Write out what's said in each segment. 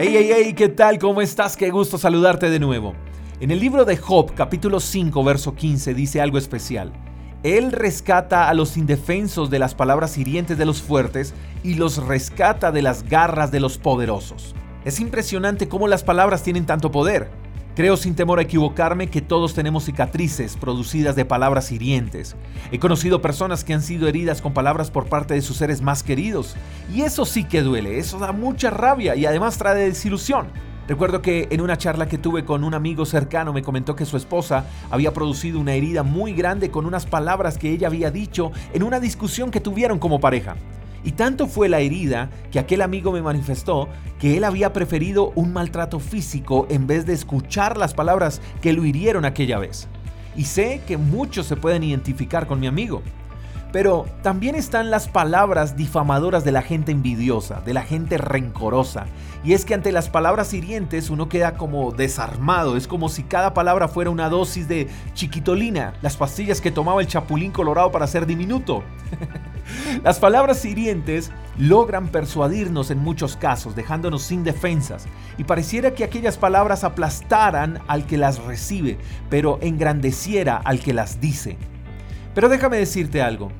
Hey, hey, hey, ¿qué tal? ¿Cómo estás? Qué gusto saludarte de nuevo. En el libro de Job, capítulo 5, verso 15, dice algo especial. Él rescata a los indefensos de las palabras hirientes de los fuertes y los rescata de las garras de los poderosos. Es impresionante cómo las palabras tienen tanto poder. Creo sin temor a equivocarme que todos tenemos cicatrices producidas de palabras hirientes. He conocido personas que han sido heridas con palabras por parte de sus seres más queridos. Y eso sí que duele, eso da mucha rabia y además trae desilusión. Recuerdo que en una charla que tuve con un amigo cercano me comentó que su esposa había producido una herida muy grande con unas palabras que ella había dicho en una discusión que tuvieron como pareja. Y tanto fue la herida que aquel amigo me manifestó que él había preferido un maltrato físico en vez de escuchar las palabras que lo hirieron aquella vez. Y sé que muchos se pueden identificar con mi amigo. Pero también están las palabras difamadoras de la gente envidiosa, de la gente rencorosa. Y es que ante las palabras hirientes uno queda como desarmado, es como si cada palabra fuera una dosis de chiquitolina, las pastillas que tomaba el chapulín colorado para ser diminuto. Las palabras hirientes logran persuadirnos en muchos casos, dejándonos sin defensas, y pareciera que aquellas palabras aplastaran al que las recibe, pero engrandeciera al que las dice. Pero déjame decirte algo.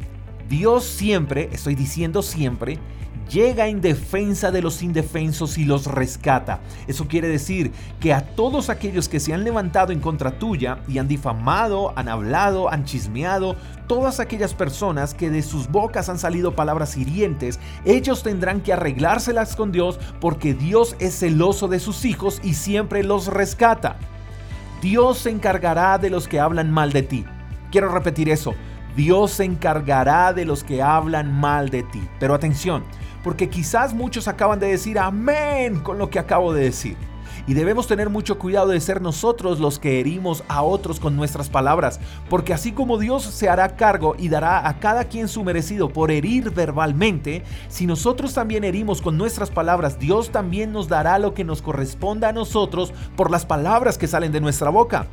Dios siempre, estoy diciendo siempre, llega en defensa de los indefensos y los rescata. Eso quiere decir que a todos aquellos que se han levantado en contra tuya y han difamado, han hablado, han chismeado, todas aquellas personas que de sus bocas han salido palabras hirientes, ellos tendrán que arreglárselas con Dios porque Dios es celoso de sus hijos y siempre los rescata. Dios se encargará de los que hablan mal de ti. Quiero repetir eso. Dios se encargará de los que hablan mal de ti. Pero atención, porque quizás muchos acaban de decir amén con lo que acabo de decir. Y debemos tener mucho cuidado de ser nosotros los que herimos a otros con nuestras palabras, porque así como Dios se hará cargo y dará a cada quien su merecido por herir verbalmente, si nosotros también herimos con nuestras palabras, Dios también nos dará lo que nos corresponda a nosotros por las palabras que salen de nuestra boca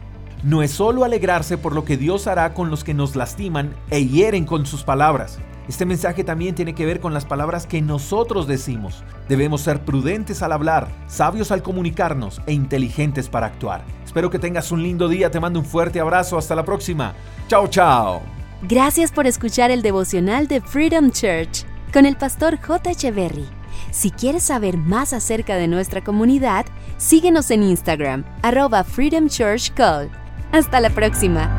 no es solo alegrarse por lo que Dios hará con los que nos lastiman e hieren con sus palabras. Este mensaje también tiene que ver con las palabras que nosotros decimos. Debemos ser prudentes al hablar, sabios al comunicarnos e inteligentes para actuar. Espero que tengas un lindo día, te mando un fuerte abrazo, hasta la próxima. Chao, chao. Gracias por escuchar el devocional de Freedom Church con el pastor J. Echeverry. Si quieres saber más acerca de nuestra comunidad, síguenos en Instagram, arroba Freedom Church Call. Hasta la próxima.